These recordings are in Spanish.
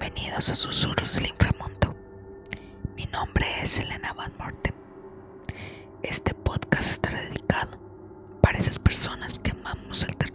Bienvenidos a Susurros del Inframundo. Mi nombre es Elena Van Morten. Este podcast estará dedicado para esas personas que amamos el terror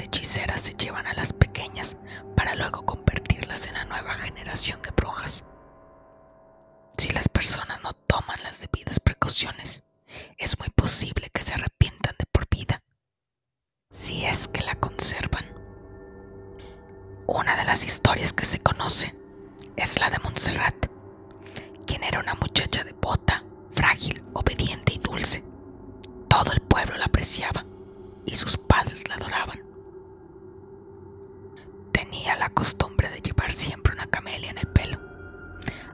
hechiceras se llevan a las pequeñas para luego convertirlas en la nueva generación de brujas. Si las personas no toman las debidas precauciones, es muy posible que se arrepientan de por vida, si es que la conservan. Una de las historias que se conoce es la de Montserrat, quien era una muchacha devota, frágil, obediente y dulce. Todo el pueblo la apreciaba y sus padres la adoraban. Tenía la costumbre de llevar siempre una camelia en el pelo,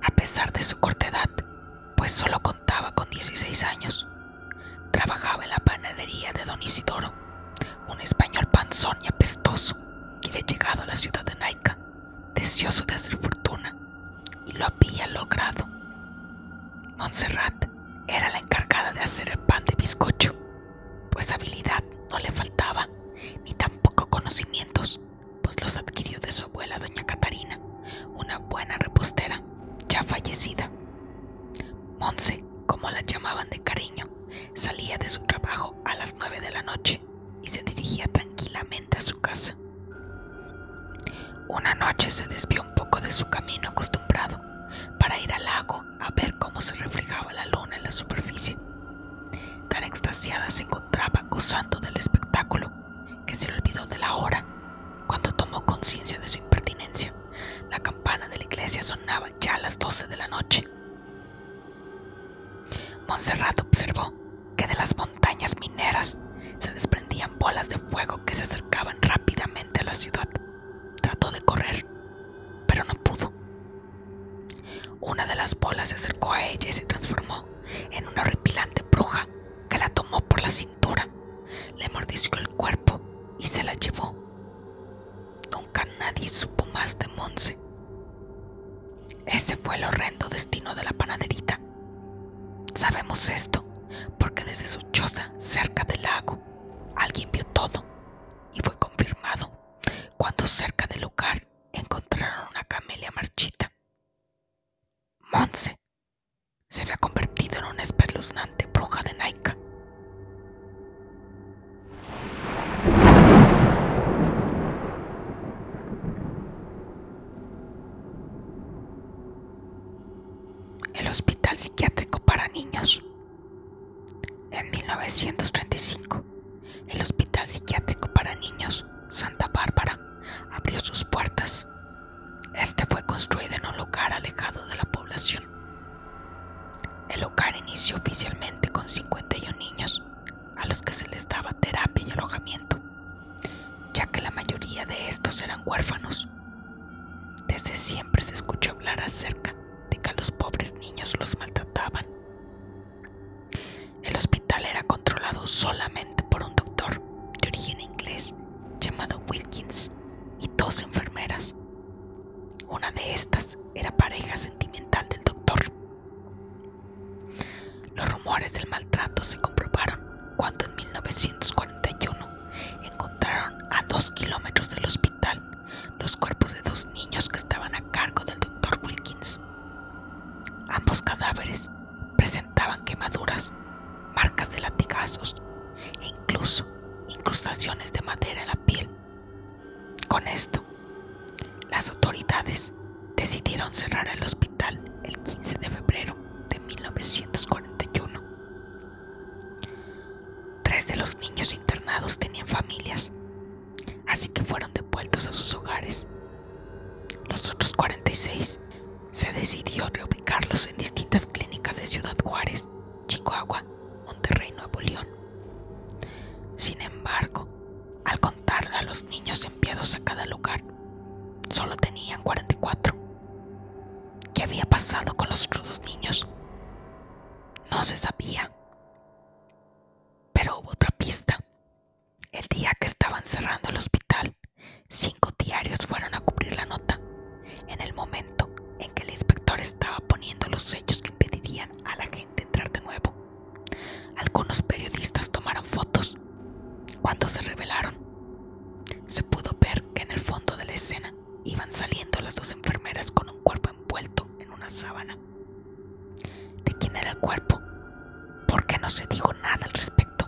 a pesar de su corta edad, pues solo contaba con 16 años. Trabajaba en la panadería de Don Isidoro, un español panzón y apestoso que había llegado a la ciudad de Naica, deseoso de hacer fortuna, y lo había logrado. Montserrat era la encargada de hacer el pan de bizcocho, pues habilidad no le faltaba, ni tampoco conocimientos, pues los adquirió de su abuela doña Catarina, una buena repostera, ya fallecida. Monse, como la llamaban de cariño, salía de su trabajo a las nueve de la noche y se dirigía tranquilamente a su casa. Una noche se desvió un poco de su camino acostumbrado para ir al lago a ver cómo se reflejaba la luna en la superficie. Tan extasiada se encontraba gozando del espectáculo que se olvidó de la hora. Conciencia de su impertinencia, la campana de la iglesia sonaba ya a las 12 de la noche. Montserrat observó que de las montañas mineras se desprendían bolas de fuego que se acercaban rápidamente a la ciudad. Trató de correr, pero no pudo. Una de las bolas se acercó a ella y se transformó en una horripilante bruja que la tomó por la cintura, le mordiscó el cuerpo y se la llevó. Ese fue el horrendo destino de la panaderita. Sabemos esto porque desde su choza cerca del lago alguien vio todo y fue confirmado cuando cerca del lugar encontraron una camelia marchita. Monse se había convertido en una espeluznante e incluso incrustaciones de madera en la piel. Con esto, las autoridades decidieron cerrar el hospital el 15 de febrero de 1941. Tres de los niños internados tenían familias, así que fueron devueltos a sus hogares. Los otros 46 se decidió reubicarlos en distintas clínicas de Ciudad Juárez, Chihuahua, Monterrey, Nuevo León. Sin embargo, al contar a los niños enviados a cada lugar, solo tenían 44. ¿Qué había pasado con los otros niños? No se sabía. Pero hubo otra pista. El día que estaban cerrando el hospital, cinco diarios fueron a cubrir la nota. En el momento en que el inspector estaba poniendo Cuando se revelaron, se pudo ver que en el fondo de la escena iban saliendo las dos enfermeras con un cuerpo envuelto en una sábana. ¿De quién era el cuerpo? ¿Por qué no se dijo nada al respecto?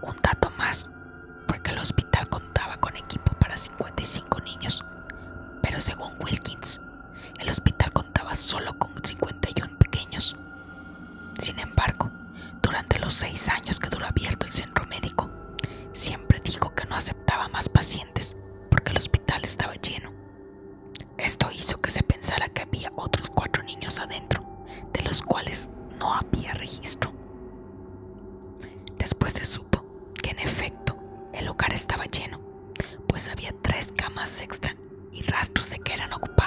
Un dato más fue que el hospital contaba con equipo para 55 niños, pero según Wilkins, el hospital contaba solo con 51 pequeños. Sin embargo, durante los seis años que duró abierto el centro médico, siempre dijo que no aceptaba más pacientes porque el hospital estaba lleno. Esto hizo que se pensara que había otros cuatro niños adentro, de los cuales no había registro. Después se supo que en efecto el lugar estaba lleno, pues había tres camas extra y rastros de que eran ocupadas.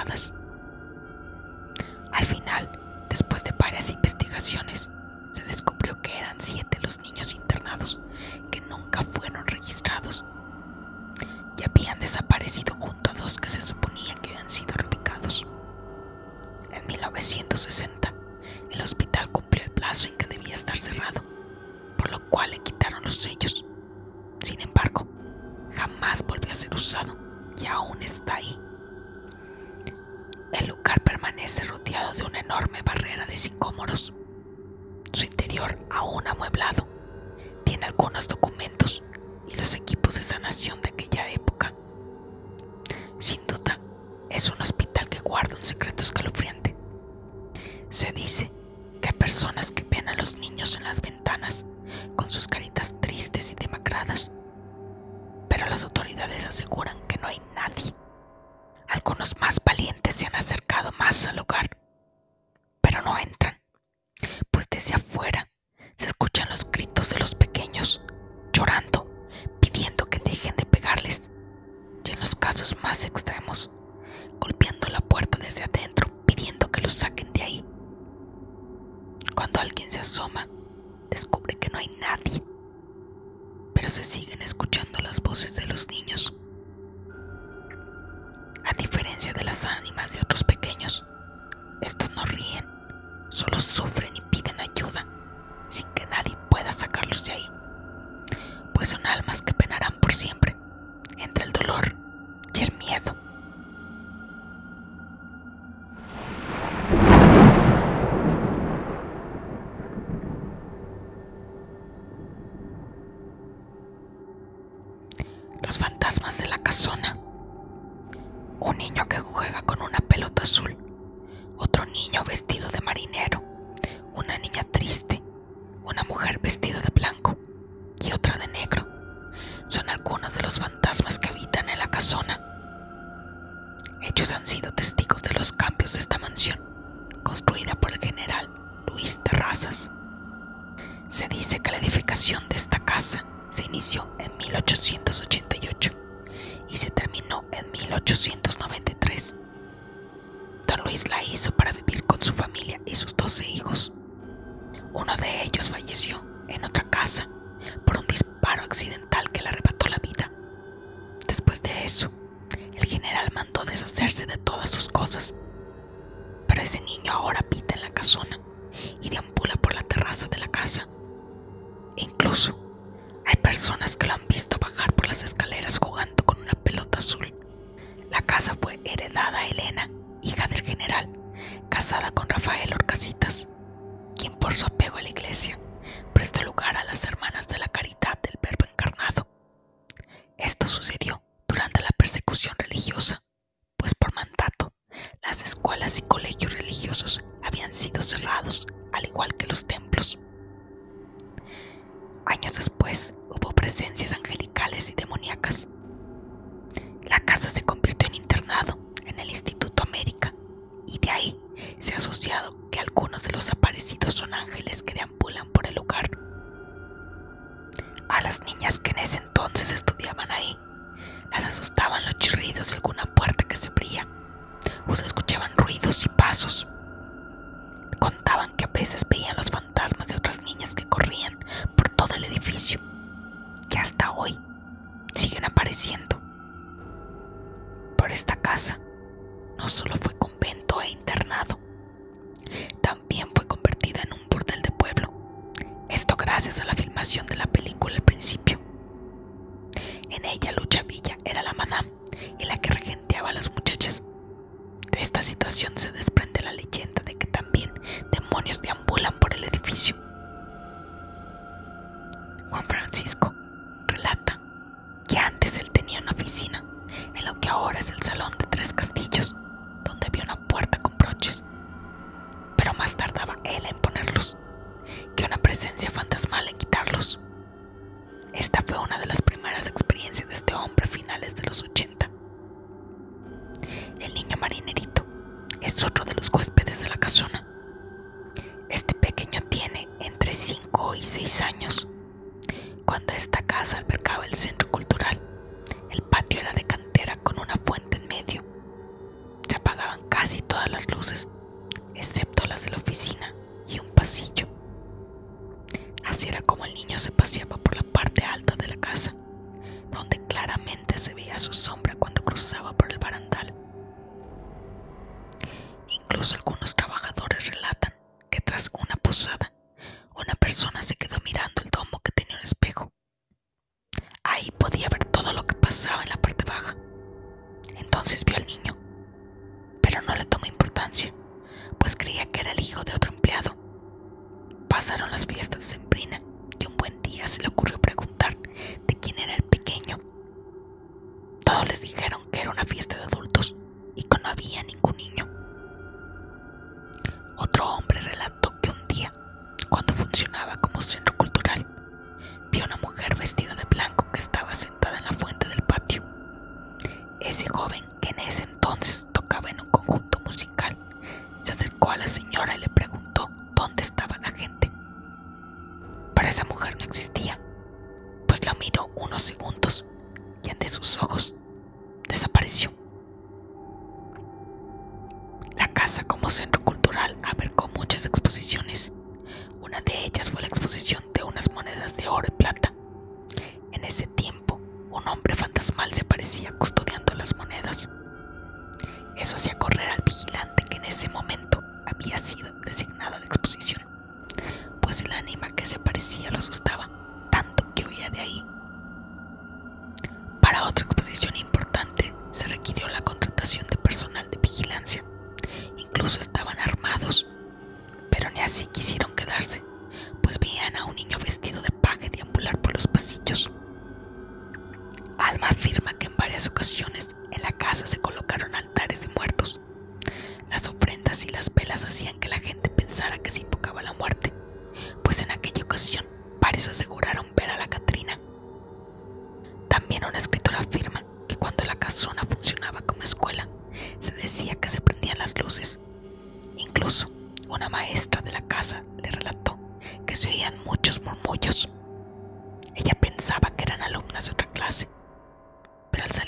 La casona. Un niño que juega con una pelota azul. Otro niño vestido de marinero. Una niña triste. pasaron las fiestas de Sembrina y un buen día se le ocurrió preguntar de quién era el pequeño. Todos les dijeron que era una fiesta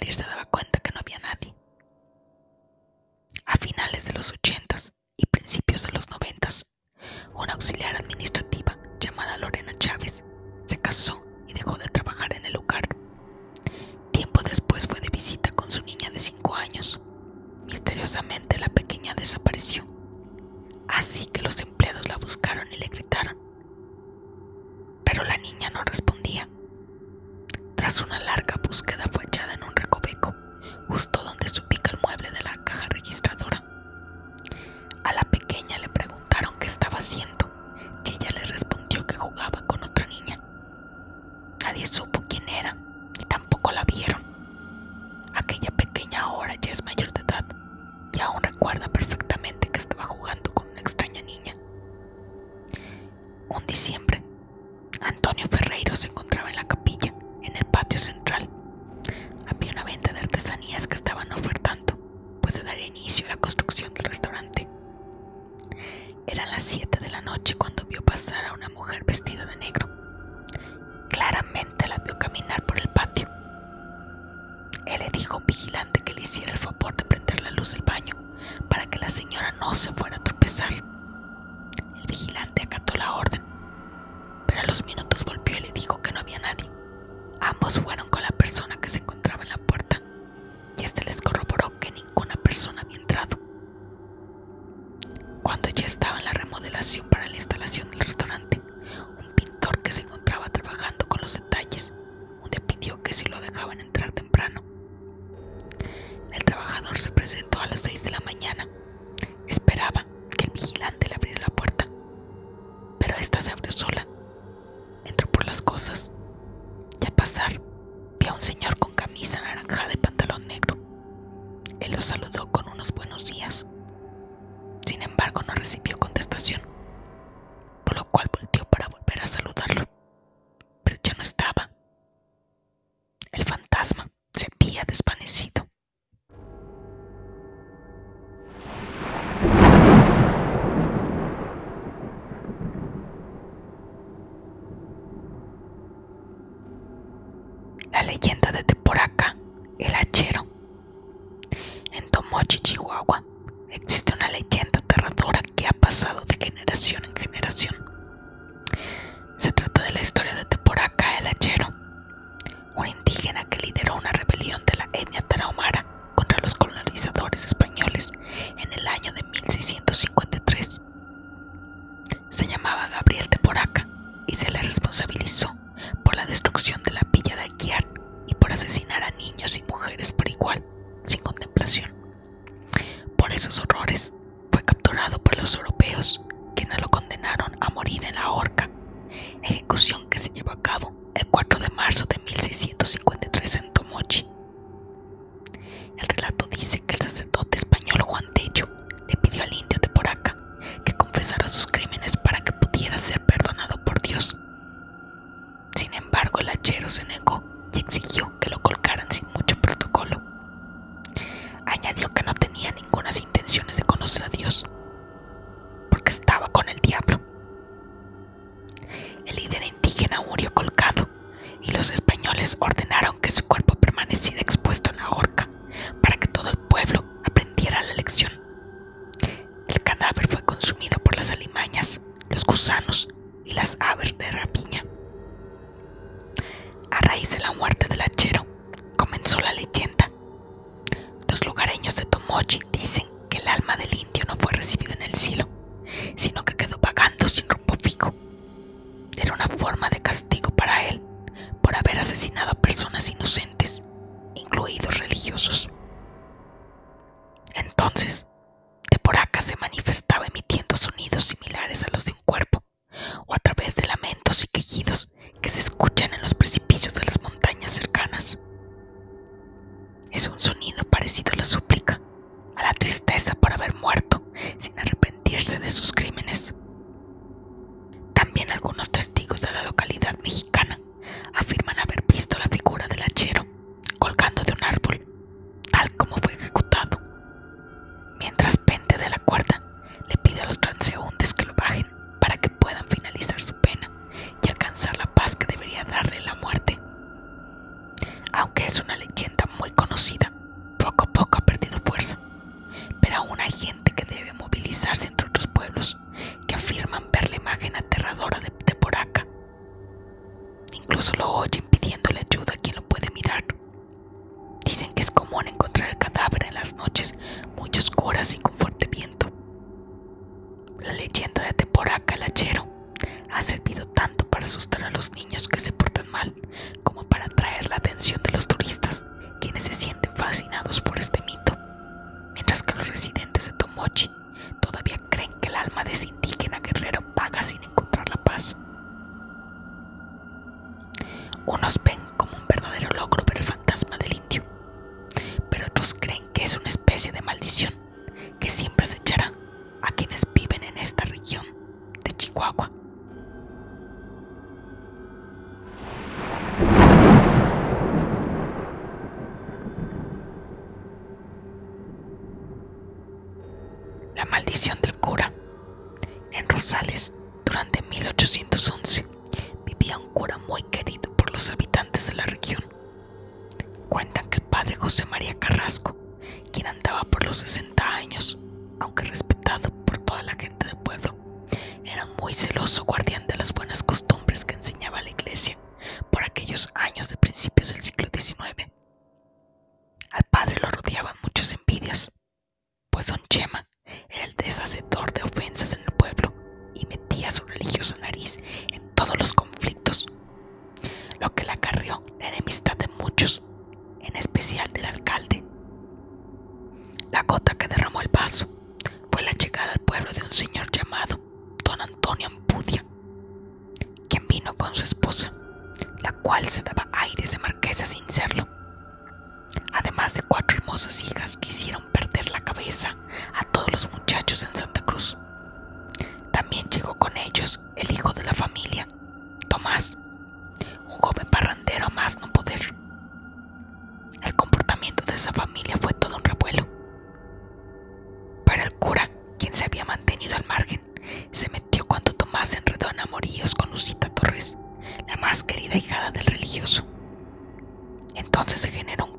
salir se daba cuenta que no había nadie. A finales de los 80, Entonces se generó un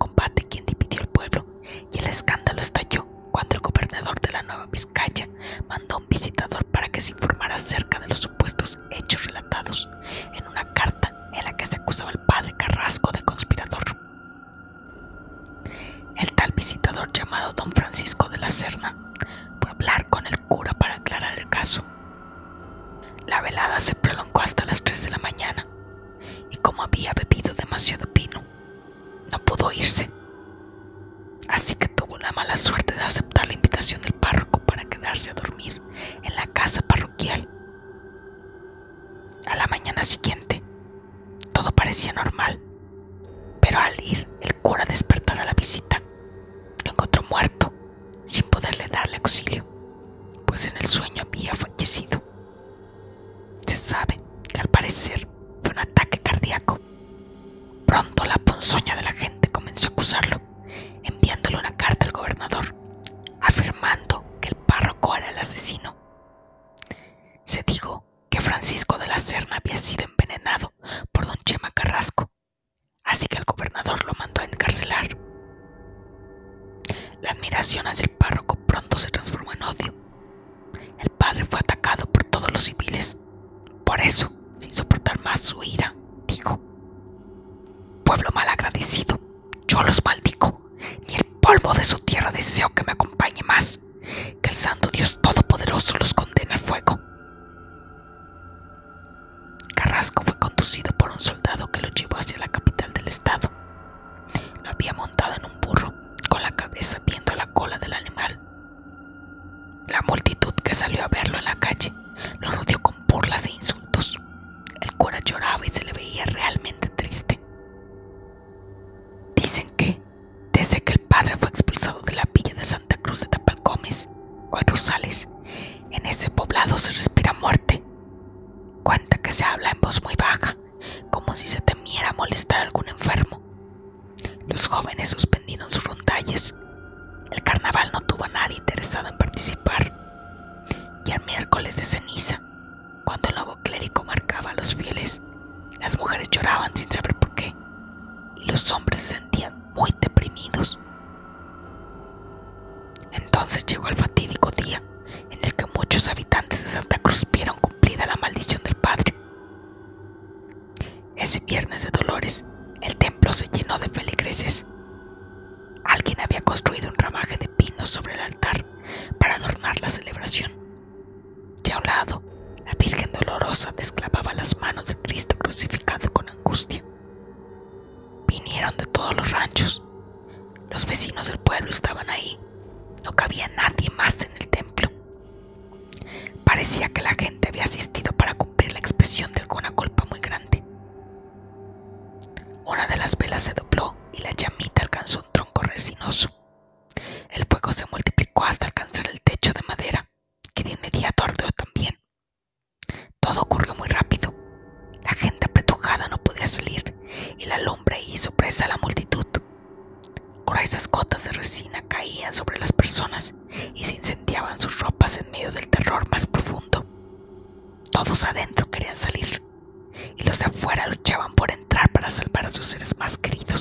más queridos.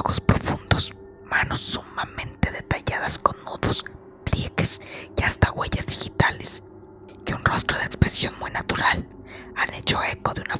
ojos profundos, manos sumamente detalladas con nudos, pliegues y hasta huellas digitales, y un rostro de expresión muy natural. Han hecho eco de una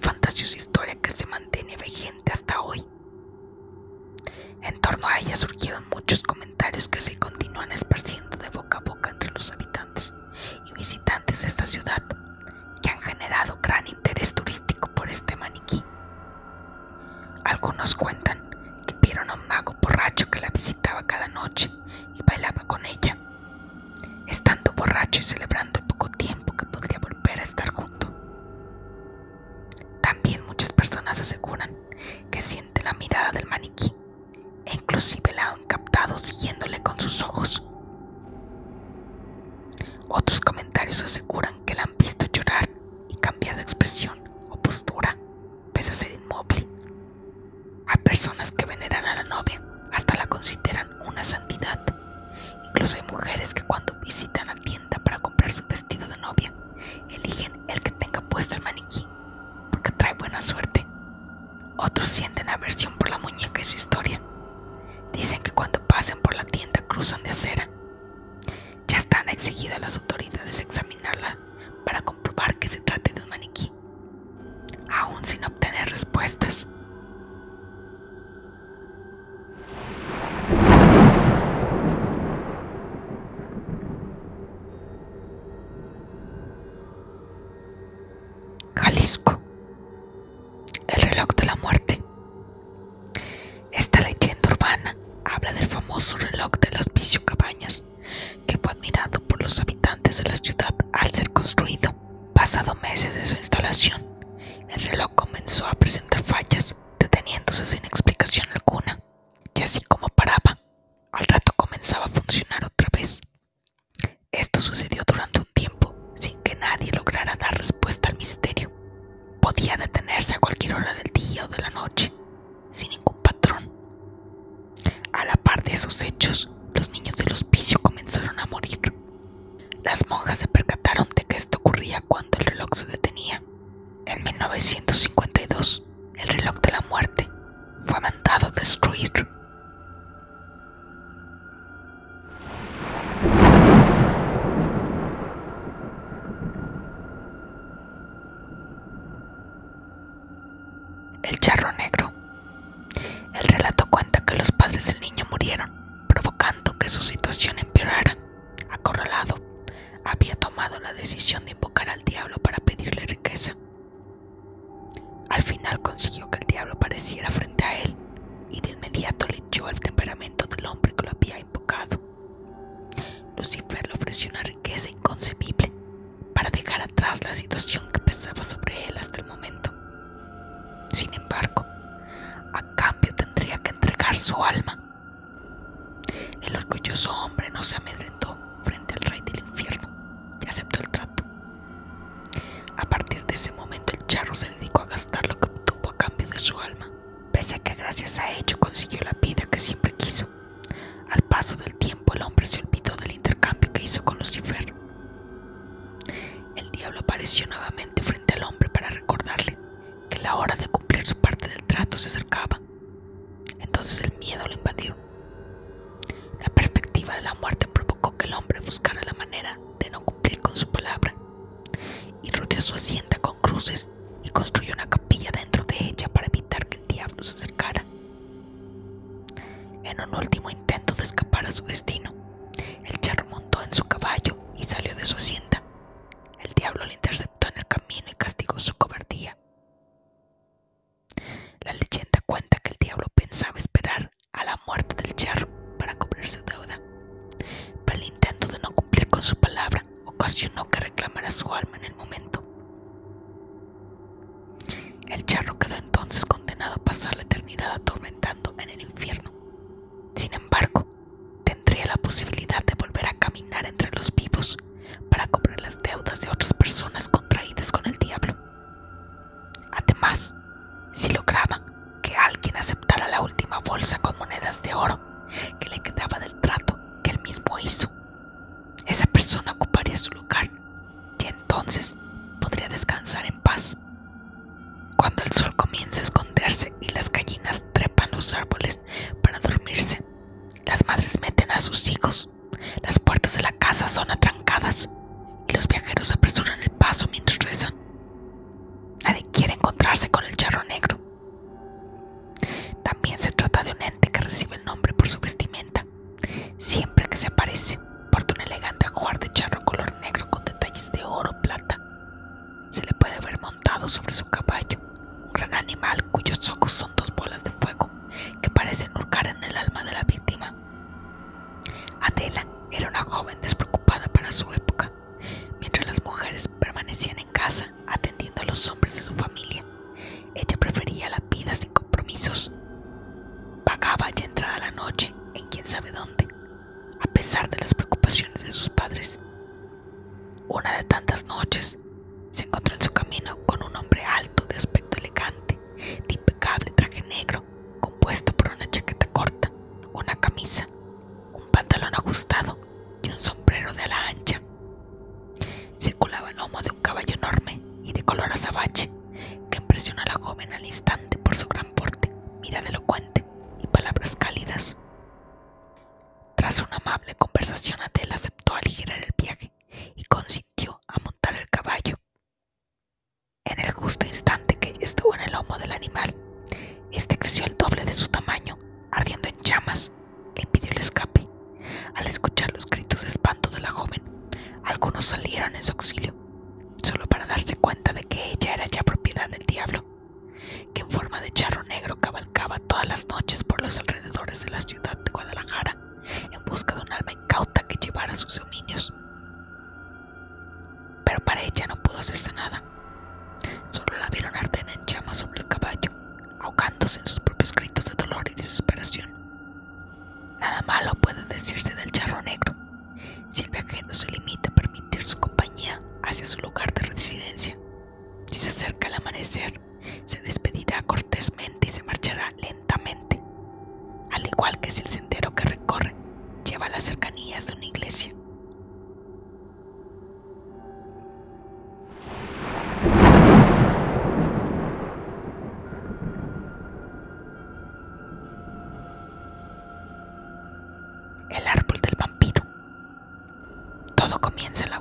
El miedo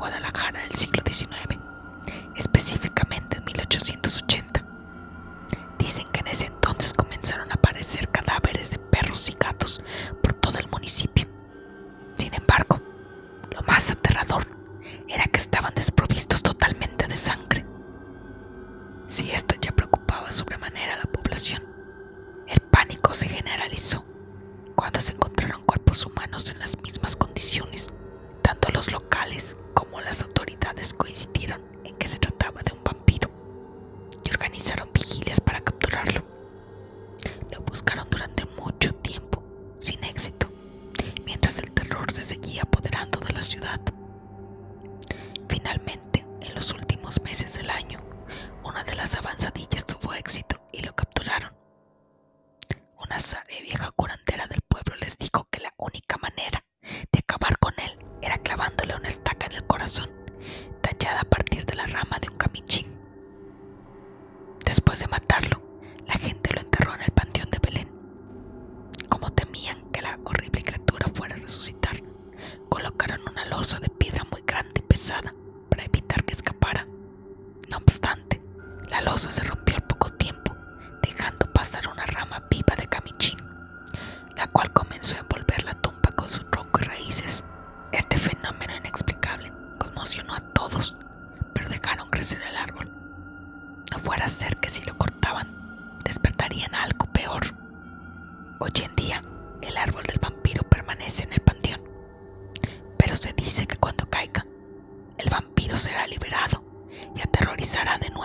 Guadalajara del siglo XIX,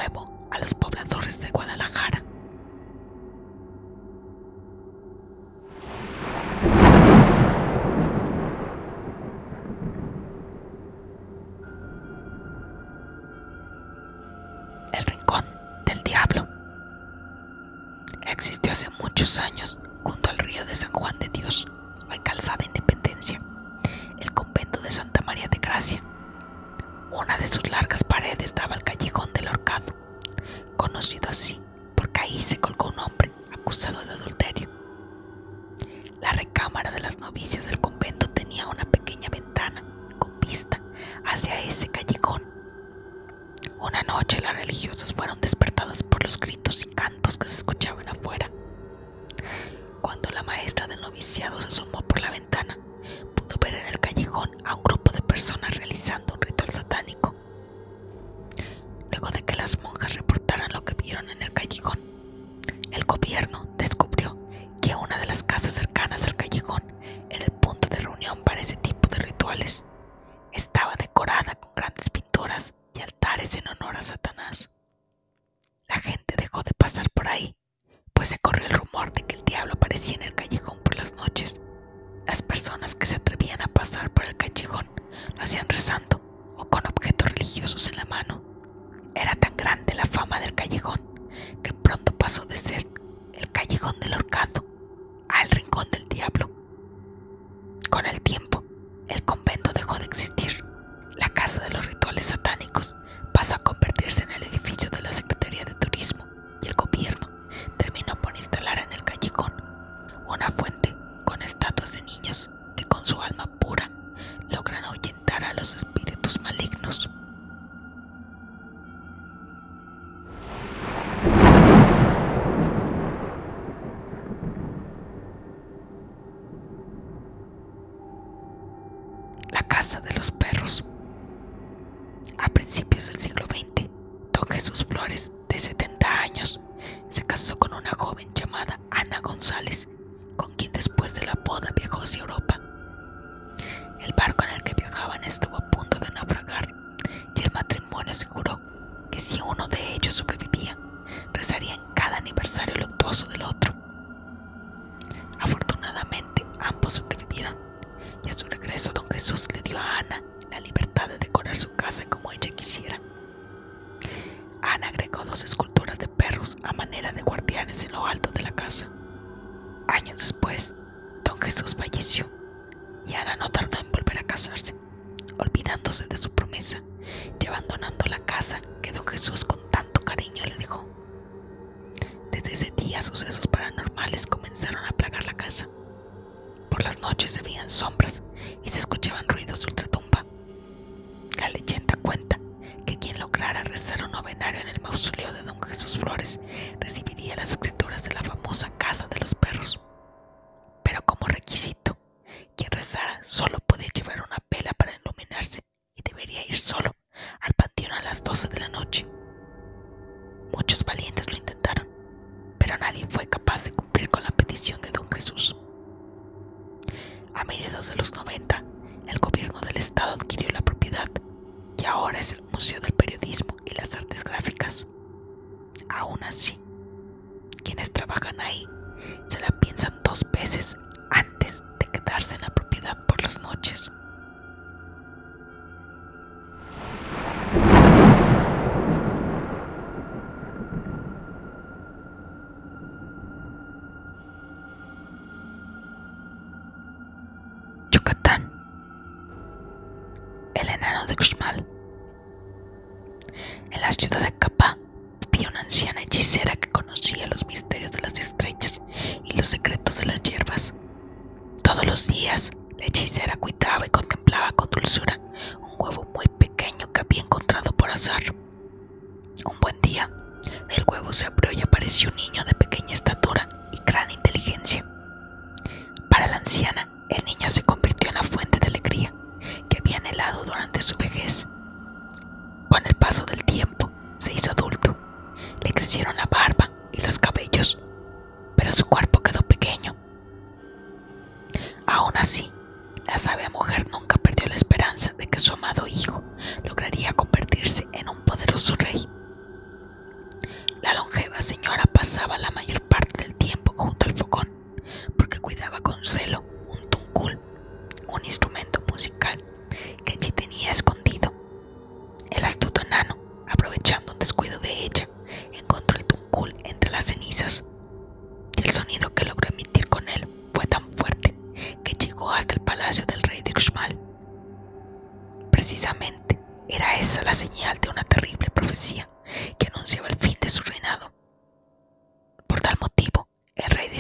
nuevo a los 話。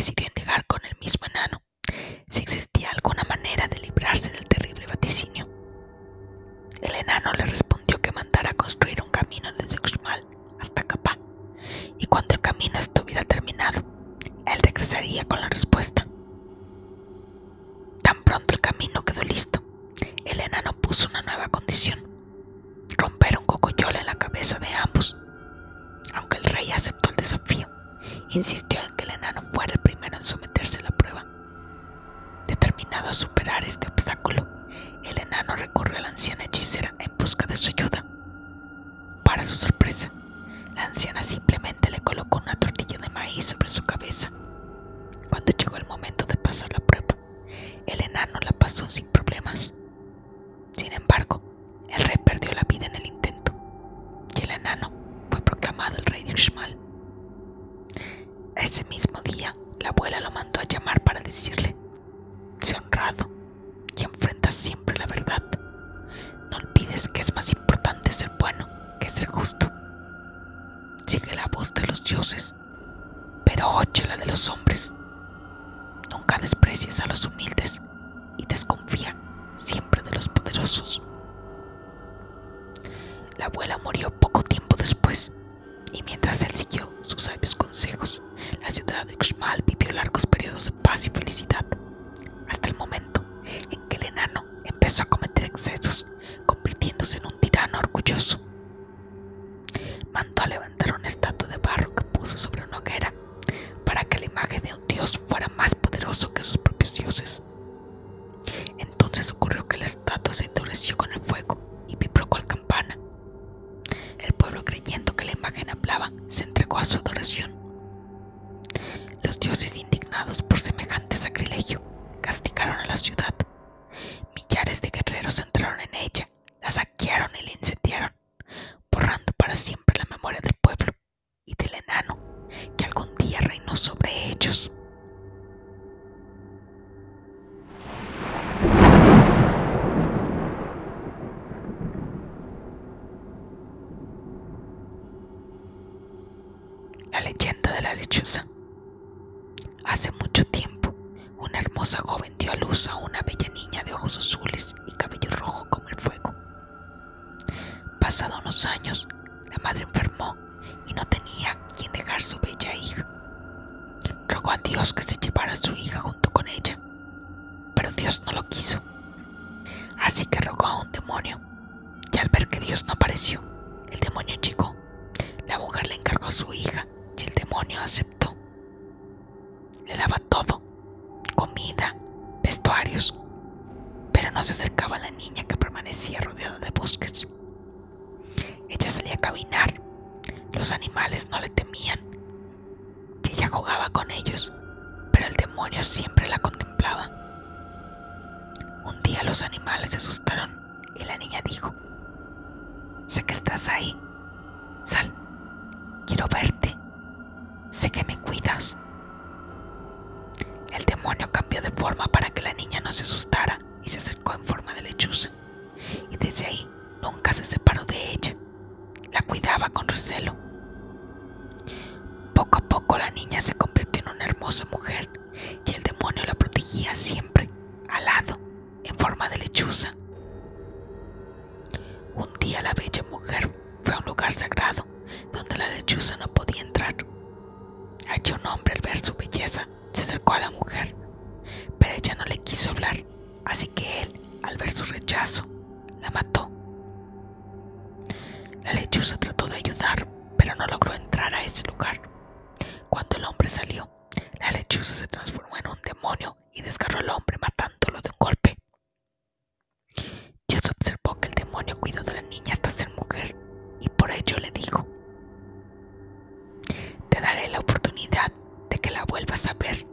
decidió indagar con el mismo enano. Si se te La niña se convirtió en una hermosa mujer y el demonio la protegía siempre, al lado, en forma de lechuza. Un día la bella mujer fue a un lugar sagrado donde la lechuza no podía entrar. Allí un hombre al ver su belleza se acercó a la mujer, pero ella no le quiso hablar, así que él, al ver su rechazo, la mató. La lechuza trató de ayudar, pero no logró entrar a ese lugar. Cuando el hombre salió, la lechuza se transformó en un demonio y desgarró al hombre matándolo de un golpe. Dios observó que el demonio cuidó de la niña hasta ser mujer y por ello le dijo, te daré la oportunidad de que la vuelvas a ver.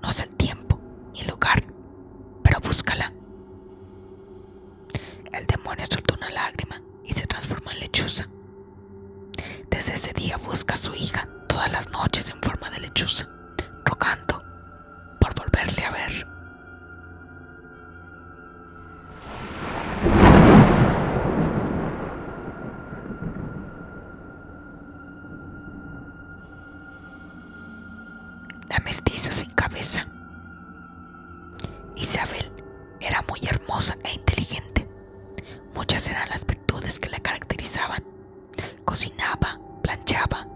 No es el tiempo ni el lugar, pero búscala. El demonio soltó una lágrima y se transformó en lechuza. Desde ese día busca a su hija todas las noches en forma de lechuza, rogando por volverle a ver. La mestiza sin cabeza. Isabel era muy hermosa e inteligente. Muchas eran las virtudes que la caracterizaban. Cocinaba, planchaba,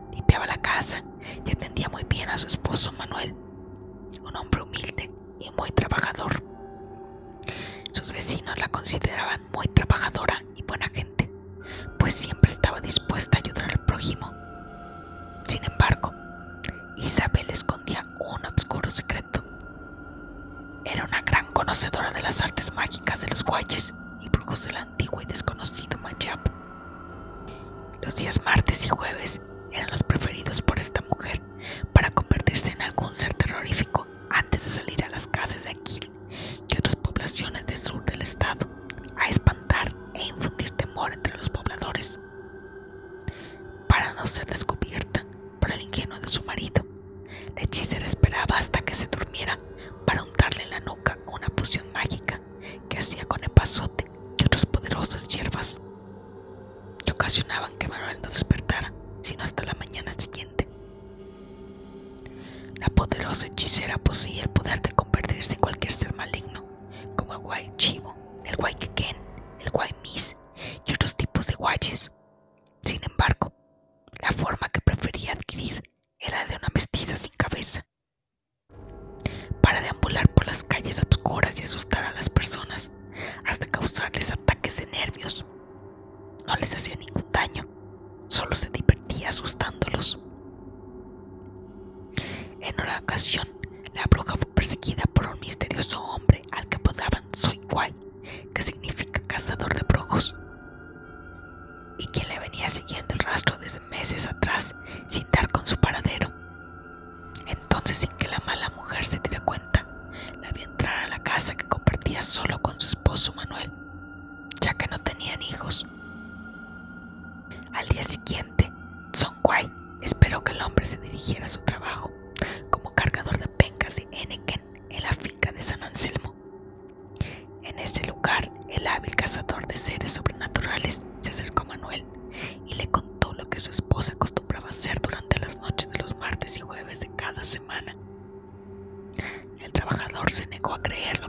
la casa y atendía muy bien a su esposo Manuel, un hombre humilde y muy trabajador. Sus vecinos la consideraban muy trabajadora y buena gente, pues siempre estaba dispuesta a ayudar al prójimo. Sin embargo, Isabel escondía un oscuro secreto. Era una gran conocedora de las artes mágicas de los guayes y brujos del antiguo y desconocido Mayab. Los días martes y jueves eran los preferidos por esta mujer para convertirse en algún ser terrorífico antes de salir a las casas de Aquil y otras poblaciones del sur del estado a espantar e infundir temor entre los pobladores. Para no ser descubierta por el ingenuo de su marido, la hechicera esperaba hasta que se durmiera para untarle en la nuca una poción mágica que hacía con epazote y otras poderosas hierbas que ocasionaban que Manuel no despertara sino hasta la mañana siguiente. La poderosa hechicera poseía el poder de convertirse en cualquier ser maligno, como el guay chivo, el guay quequén, el guay mis y otros tipos de guayes. Sin embargo, la forma que prefería adquirir era de una mestiza sin cabeza. Para deambular por las calles oscuras y asustar a las personas, hasta causarles ataques de nervios. No les hacía ningún daño, solo se divertía asustándolos. En una ocasión, la bruja fue perseguida por un misterioso hombre al que apodaban Guay, que significa cazador de brujos, y quien le venía siguiendo el rastro desde meses atrás sin dar con su paradero. Entonces, sin que la mala mujer se diera cuenta, la vio entrar a la casa que compartía solo con su esposo Manuel, ya que no tenían hijos. Al día siguiente, Son esperó que el hombre se dirigiera a su trabajo como cargador de pencas de Eneken en la finca de San Anselmo. En ese lugar, el hábil cazador de seres sobrenaturales se acercó a Manuel y le contó lo que su esposa acostumbraba hacer durante las noches de los martes y jueves de cada semana. El trabajador se negó a creer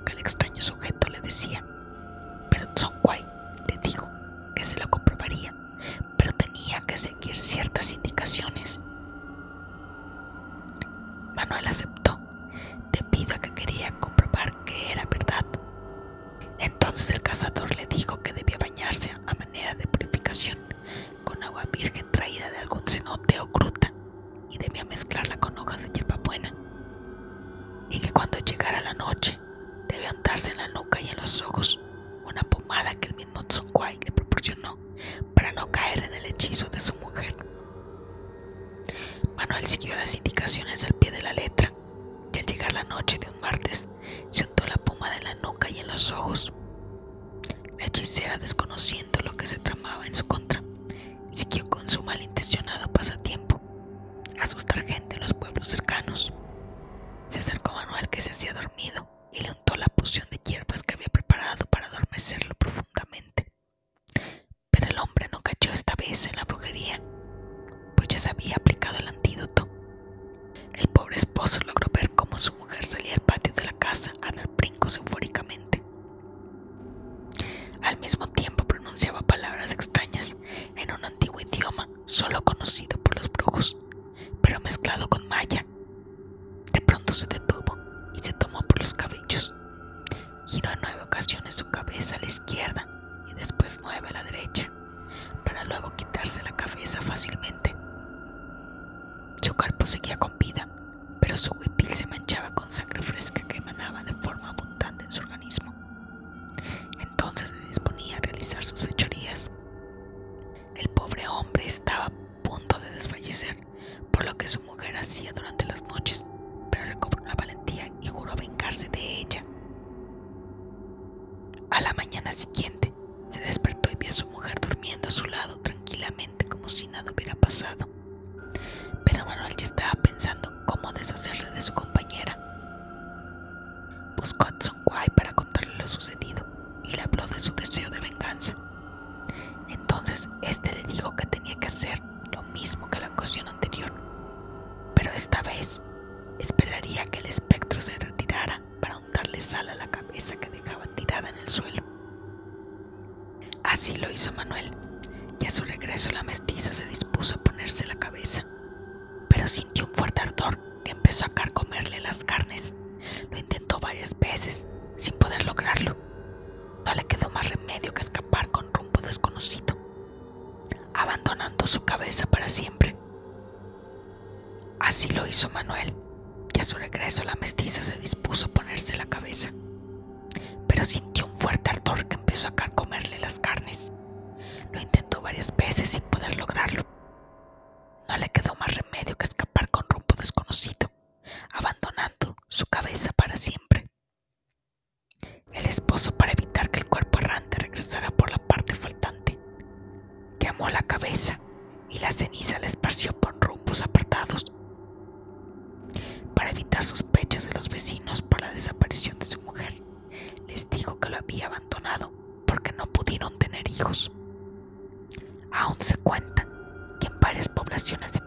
vacaciones.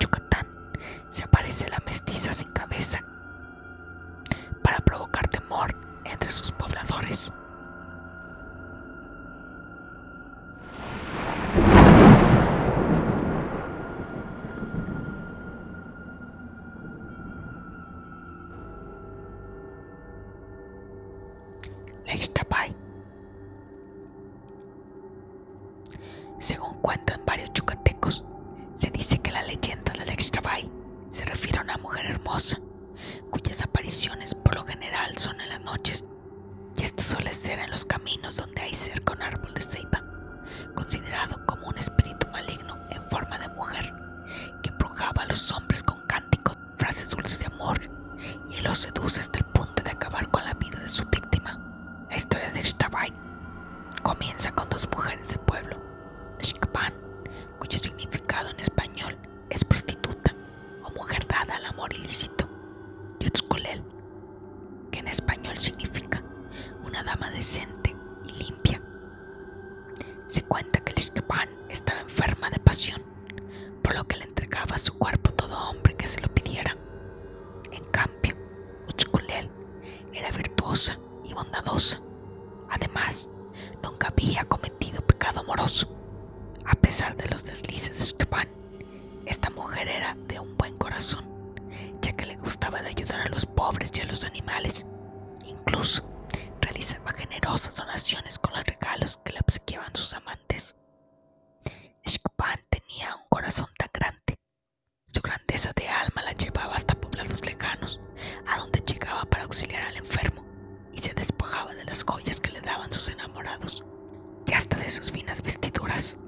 Y hasta de sus finas vestiduras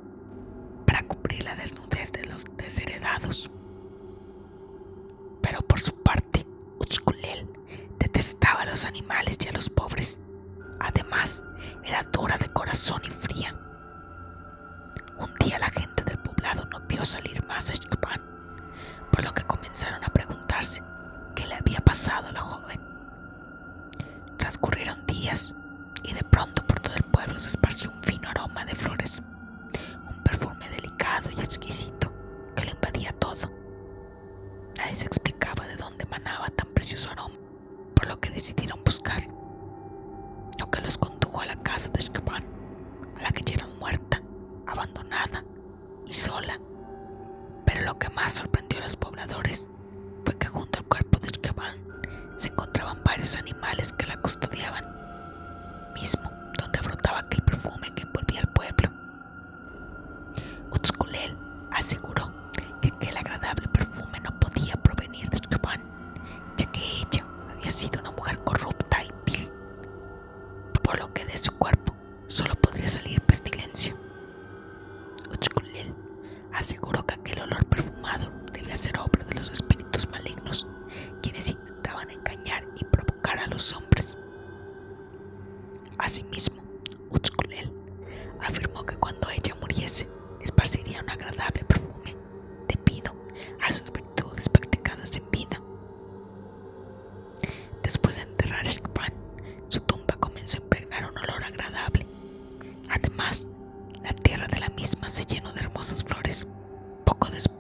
Poco después